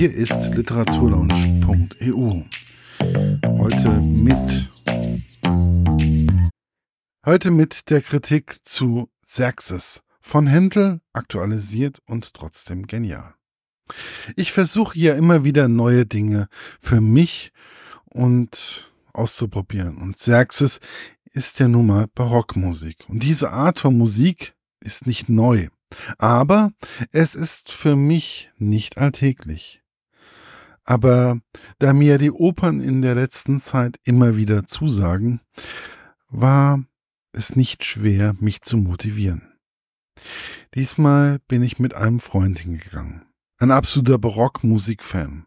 Hier ist literaturlaunch.eu. Heute mit heute mit der Kritik zu Xerxes von Händel aktualisiert und trotzdem genial. Ich versuche ja immer wieder neue Dinge für mich und auszuprobieren. Und Xerxes ist ja nun mal Barockmusik. Und diese Art von Musik ist nicht neu. Aber es ist für mich nicht alltäglich. Aber da mir die Opern in der letzten Zeit immer wieder zusagen, war es nicht schwer, mich zu motivieren. Diesmal bin ich mit einem Freund hingegangen. Ein absoluter Barockmusikfan.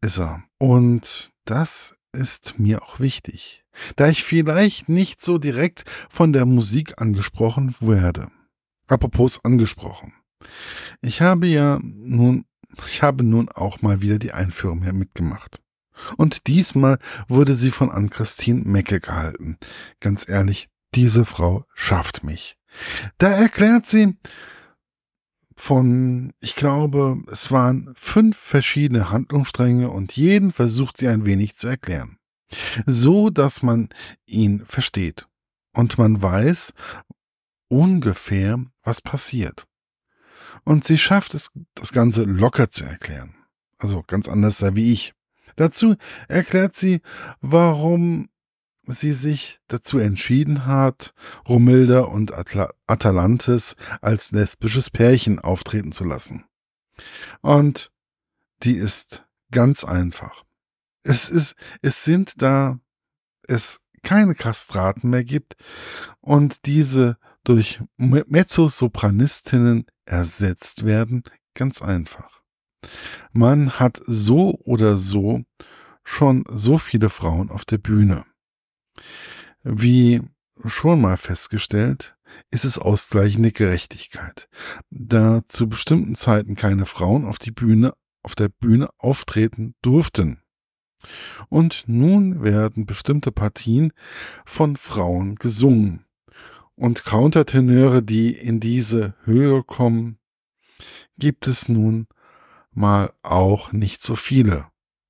Ist er. Und das ist mir auch wichtig, da ich vielleicht nicht so direkt von der Musik angesprochen werde. Apropos angesprochen. Ich habe ja nun, ich habe nun auch mal wieder die Einführung hier mitgemacht. Und diesmal wurde sie von Ann-Christine Mecke gehalten. Ganz ehrlich, diese Frau schafft mich. Da erklärt sie von, ich glaube, es waren fünf verschiedene Handlungsstränge und jeden versucht sie ein wenig zu erklären. So, dass man ihn versteht. Und man weiß, ungefähr, was passiert. Und sie schafft es, das Ganze locker zu erklären. Also ganz anders da wie ich. Dazu erklärt sie, warum sie sich dazu entschieden hat, Romilda und Atla Atalantis als lesbisches Pärchen auftreten zu lassen. Und die ist ganz einfach. Es ist, es sind da, es keine Kastraten mehr gibt und diese durch Mezzosopranistinnen ersetzt werden, ganz einfach. Man hat so oder so schon so viele Frauen auf der Bühne. Wie schon mal festgestellt, ist es ausgleichende Gerechtigkeit, da zu bestimmten Zeiten keine Frauen auf die Bühne auf der Bühne auftreten durften. Und nun werden bestimmte Partien von Frauen gesungen. Und Countertenöre, die in diese Höhe kommen, gibt es nun mal auch nicht so viele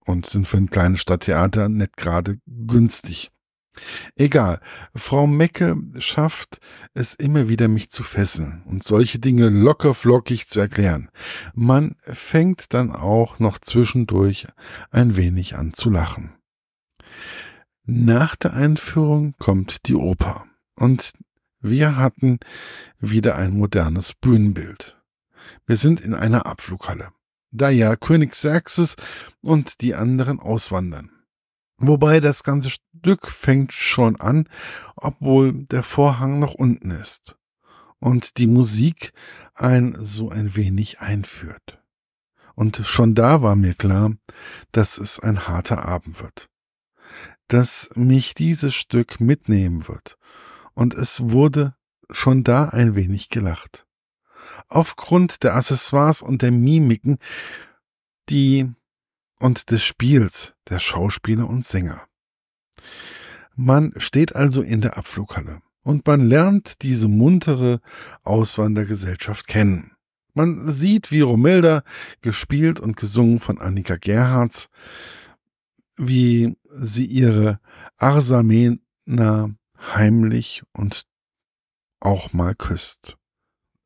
und sind für ein kleines Stadttheater nicht gerade günstig. Egal, Frau Mecke schafft es immer wieder, mich zu fesseln und solche Dinge locker flockig zu erklären. Man fängt dann auch noch zwischendurch ein wenig an zu lachen. Nach der Einführung kommt die Oper und wir hatten wieder ein modernes Bühnenbild. Wir sind in einer Abflughalle, da ja König Xerxes und die anderen auswandern. Wobei das ganze Stück fängt schon an, obwohl der Vorhang noch unten ist und die Musik ein so ein wenig einführt. Und schon da war mir klar, dass es ein harter Abend wird, dass mich dieses Stück mitnehmen wird. Und es wurde schon da ein wenig gelacht. Aufgrund der Accessoires und der Mimiken, die und des Spiels der Schauspieler und Sänger. Man steht also in der Abflughalle und man lernt diese muntere Auswandergesellschaft kennen. Man sieht, wie Romilda, gespielt und gesungen von Annika Gerhards, wie sie ihre Arsamena heimlich und auch mal küsst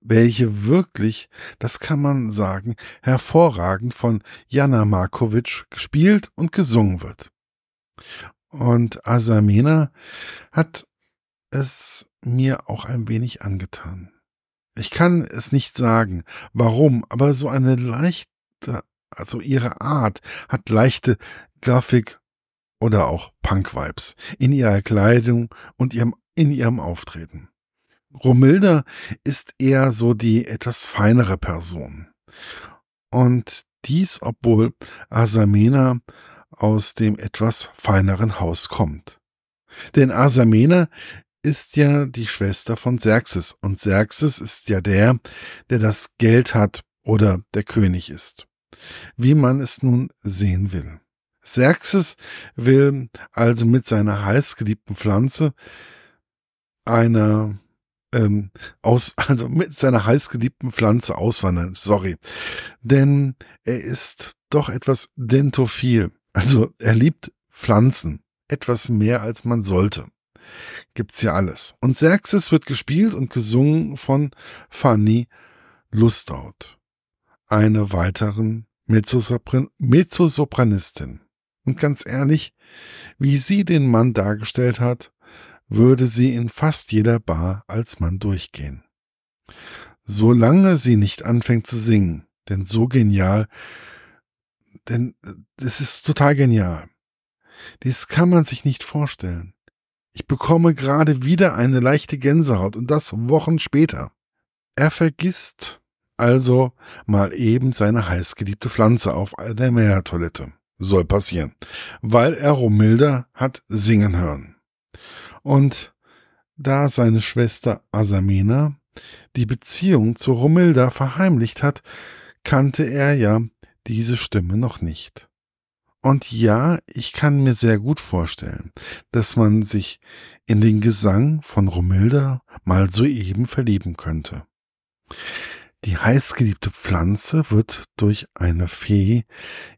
welche wirklich, das kann man sagen, hervorragend von Jana Markovic gespielt und gesungen wird. Und Asamena hat es mir auch ein wenig angetan. Ich kann es nicht sagen, warum, aber so eine leichte, also ihre Art hat leichte Grafik oder auch Punk-Vibes in ihrer Kleidung und ihrem, in ihrem Auftreten. Romilda ist eher so die etwas feinere Person. Und dies, obwohl Asamena aus dem etwas feineren Haus kommt. Denn Asamena ist ja die Schwester von Xerxes und Xerxes ist ja der, der das Geld hat oder der König ist. Wie man es nun sehen will. Xerxes will also mit seiner heißgeliebten Pflanze einer ähm, aus, also mit seiner heißgeliebten Pflanze auswandern. Sorry. Denn er ist doch etwas dentophil. Also er liebt Pflanzen. Etwas mehr als man sollte. Gibt's ja alles. Und Xerxes wird gespielt und gesungen von Fanny Lustaut, eine weiteren Mezzosopran Mezzosopranistin. Und ganz ehrlich, wie sie den Mann dargestellt hat, würde sie in fast jeder Bar als Mann durchgehen. Solange sie nicht anfängt zu singen, denn so genial, denn es ist total genial. Dies kann man sich nicht vorstellen. Ich bekomme gerade wieder eine leichte Gänsehaut und das Wochen später. Er vergisst also mal eben seine heißgeliebte Pflanze auf der Meertoilette. Soll passieren, weil er Romilda hat singen hören. Und da seine Schwester Asamena die Beziehung zu Romilda verheimlicht hat, kannte er ja diese Stimme noch nicht. Und ja, ich kann mir sehr gut vorstellen, dass man sich in den Gesang von Romilda mal soeben verlieben könnte. Die heißgeliebte Pflanze wird durch eine Fee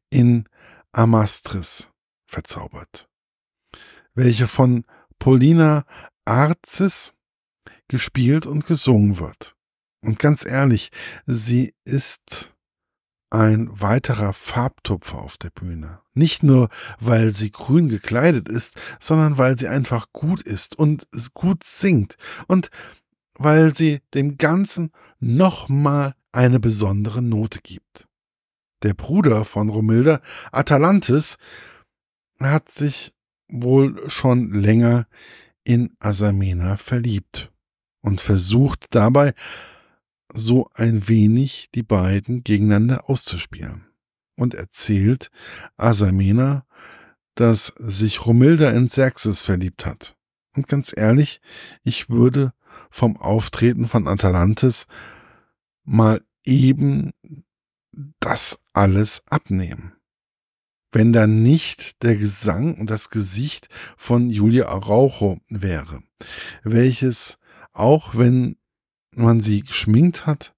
in Amastris verzaubert, welche von Paulina Arzis gespielt und gesungen wird. Und ganz ehrlich, sie ist ein weiterer Farbtupfer auf der Bühne. Nicht nur, weil sie grün gekleidet ist, sondern weil sie einfach gut ist und gut singt und weil sie dem Ganzen nochmal eine besondere Note gibt. Der Bruder von Romilda, Atalantis, hat sich wohl schon länger in Asamena verliebt und versucht dabei so ein wenig die beiden gegeneinander auszuspielen und erzählt Asamena, dass sich Romilda in Xerxes verliebt hat. Und ganz ehrlich, ich würde vom Auftreten von Atalantis mal eben das alles abnehmen. Wenn da nicht der Gesang und das Gesicht von Julia Araujo wäre, welches, auch wenn man sie geschminkt hat,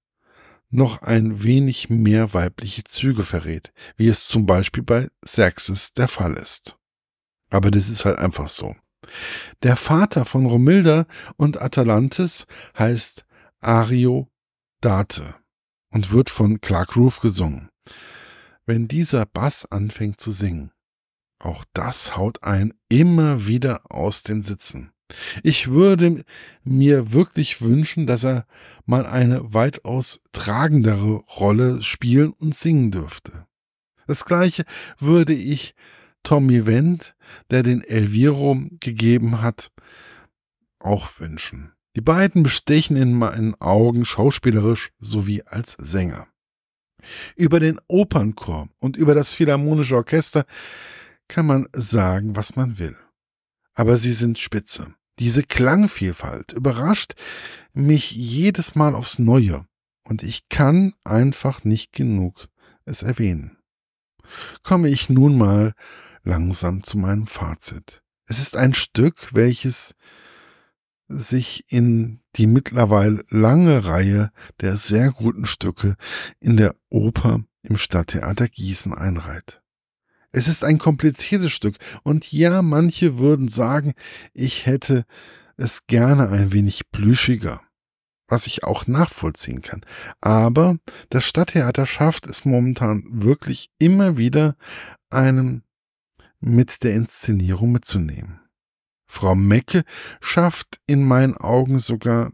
noch ein wenig mehr weibliche Züge verrät, wie es zum Beispiel bei Xerxes der Fall ist. Aber das ist halt einfach so. Der Vater von Romilda und Atalantis heißt Ario Date und wird von Clark Roof gesungen. Wenn dieser Bass anfängt zu singen, auch das haut einen immer wieder aus den Sitzen. Ich würde mir wirklich wünschen, dass er mal eine weitaus tragendere Rolle spielen und singen dürfte. Das gleiche würde ich Tommy Wendt, der den Elviro gegeben hat, auch wünschen. Die beiden bestechen in meinen Augen schauspielerisch sowie als Sänger. Über den Opernchor und über das Philharmonische Orchester kann man sagen, was man will aber sie sind spitze. Diese Klangvielfalt überrascht mich jedes Mal aufs Neue und ich kann einfach nicht genug es erwähnen. Komme ich nun mal langsam zu meinem Fazit. Es ist ein Stück, welches sich in die mittlerweile lange Reihe der sehr guten Stücke in der Oper im Stadttheater Gießen einreiht. Es ist ein kompliziertes Stück und ja, manche würden sagen, ich hätte es gerne ein wenig plüschiger, was ich auch nachvollziehen kann. Aber das Stadttheater schafft es momentan wirklich immer wieder, einen mit der Inszenierung mitzunehmen. Frau Mecke schafft in meinen Augen sogar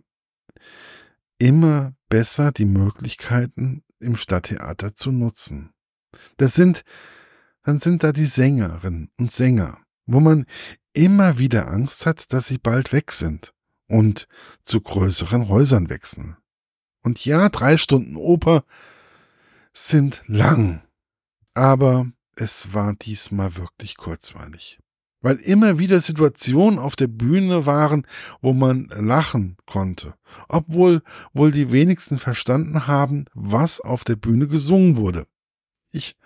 immer besser die Möglichkeiten im Stadttheater zu nutzen. Das sind dann sind da die Sängerinnen und Sänger, wo man immer wieder Angst hat, dass sie bald weg sind und zu größeren Häusern wechseln. Und ja, drei Stunden Oper sind lang, aber es war diesmal wirklich kurzweilig. Weil immer wieder Situationen auf der Bühne waren, wo man lachen konnte, obwohl wohl die wenigsten verstanden haben, was auf der Bühne gesungen wurde. Ich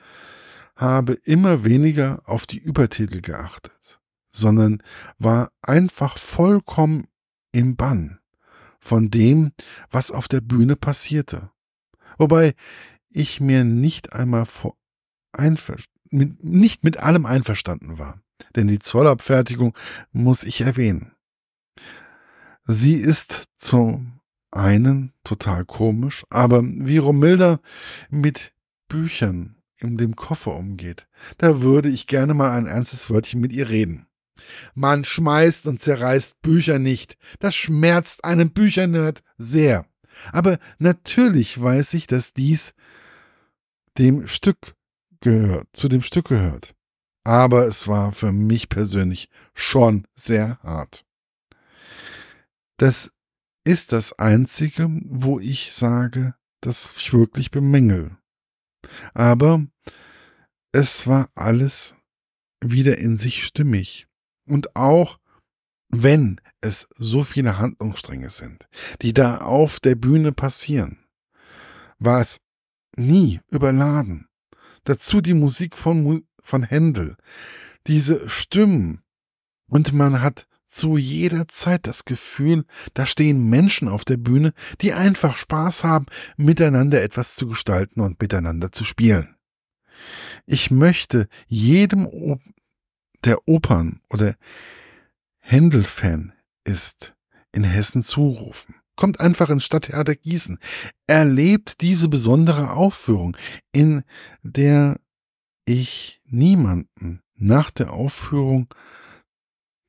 habe immer weniger auf die Übertitel geachtet, sondern war einfach vollkommen im Bann von dem, was auf der Bühne passierte. Wobei ich mir nicht einmal vor mit, nicht mit allem einverstanden war. Denn die Zollabfertigung muss ich erwähnen. Sie ist zum einen total komisch, aber wie Romilda mit Büchern in dem Koffer umgeht, da würde ich gerne mal ein ernstes Wörtchen mit ihr reden. Man schmeißt und zerreißt Bücher nicht. Das schmerzt einen Büchernerd sehr. Aber natürlich weiß ich, dass dies dem Stück gehört, zu dem Stück gehört. Aber es war für mich persönlich schon sehr hart. Das ist das Einzige, wo ich sage, dass ich wirklich bemängel. Aber es war alles wieder in sich stimmig. Und auch wenn es so viele Handlungsstränge sind, die da auf der Bühne passieren, war es nie überladen. Dazu die Musik von, von Händel, diese Stimmen. Und man hat zu jeder Zeit das Gefühl, da stehen Menschen auf der Bühne, die einfach Spaß haben, miteinander etwas zu gestalten und miteinander zu spielen. Ich möchte jedem, der Opern oder Händel-Fan ist, in Hessen zurufen. Kommt einfach ins Stadttheater Gießen. Erlebt diese besondere Aufführung, in der ich niemanden nach der Aufführung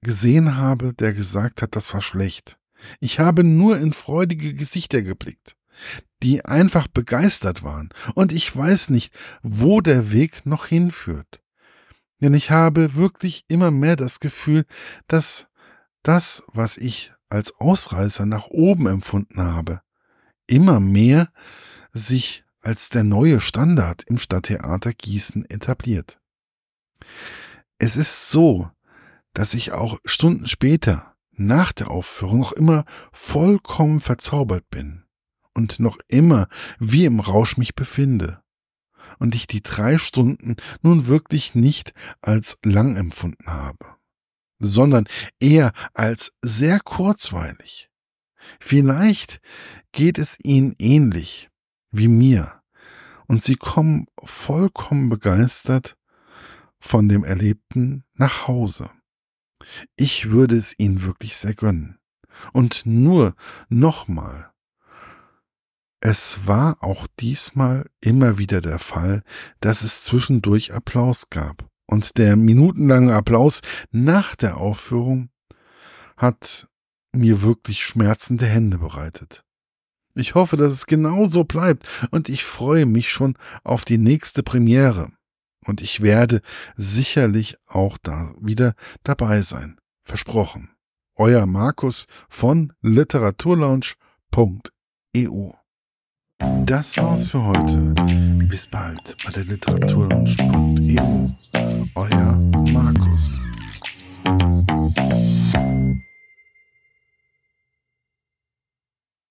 gesehen habe, der gesagt hat, das war schlecht. Ich habe nur in freudige Gesichter geblickt, die einfach begeistert waren, und ich weiß nicht, wo der Weg noch hinführt. Denn ich habe wirklich immer mehr das Gefühl, dass das, was ich als Ausreißer nach oben empfunden habe, immer mehr sich als der neue Standard im Stadttheater Gießen etabliert. Es ist so, dass ich auch Stunden später, nach der Aufführung, noch immer vollkommen verzaubert bin und noch immer wie im Rausch mich befinde. Und ich die drei Stunden nun wirklich nicht als lang empfunden habe, sondern eher als sehr kurzweilig. Vielleicht geht es Ihnen ähnlich wie mir, und Sie kommen vollkommen begeistert von dem Erlebten nach Hause. Ich würde es ihnen wirklich sehr gönnen. Und nur nochmal. Es war auch diesmal immer wieder der Fall, dass es zwischendurch Applaus gab. Und der minutenlange Applaus nach der Aufführung hat mir wirklich schmerzende Hände bereitet. Ich hoffe, dass es genau so bleibt und ich freue mich schon auf die nächste Premiere. Und ich werde sicherlich auch da wieder dabei sein. Versprochen. Euer Markus von literaturlaunch.eu. Das war's für heute. Bis bald bei der literaturlaunch.eu. Euer Markus.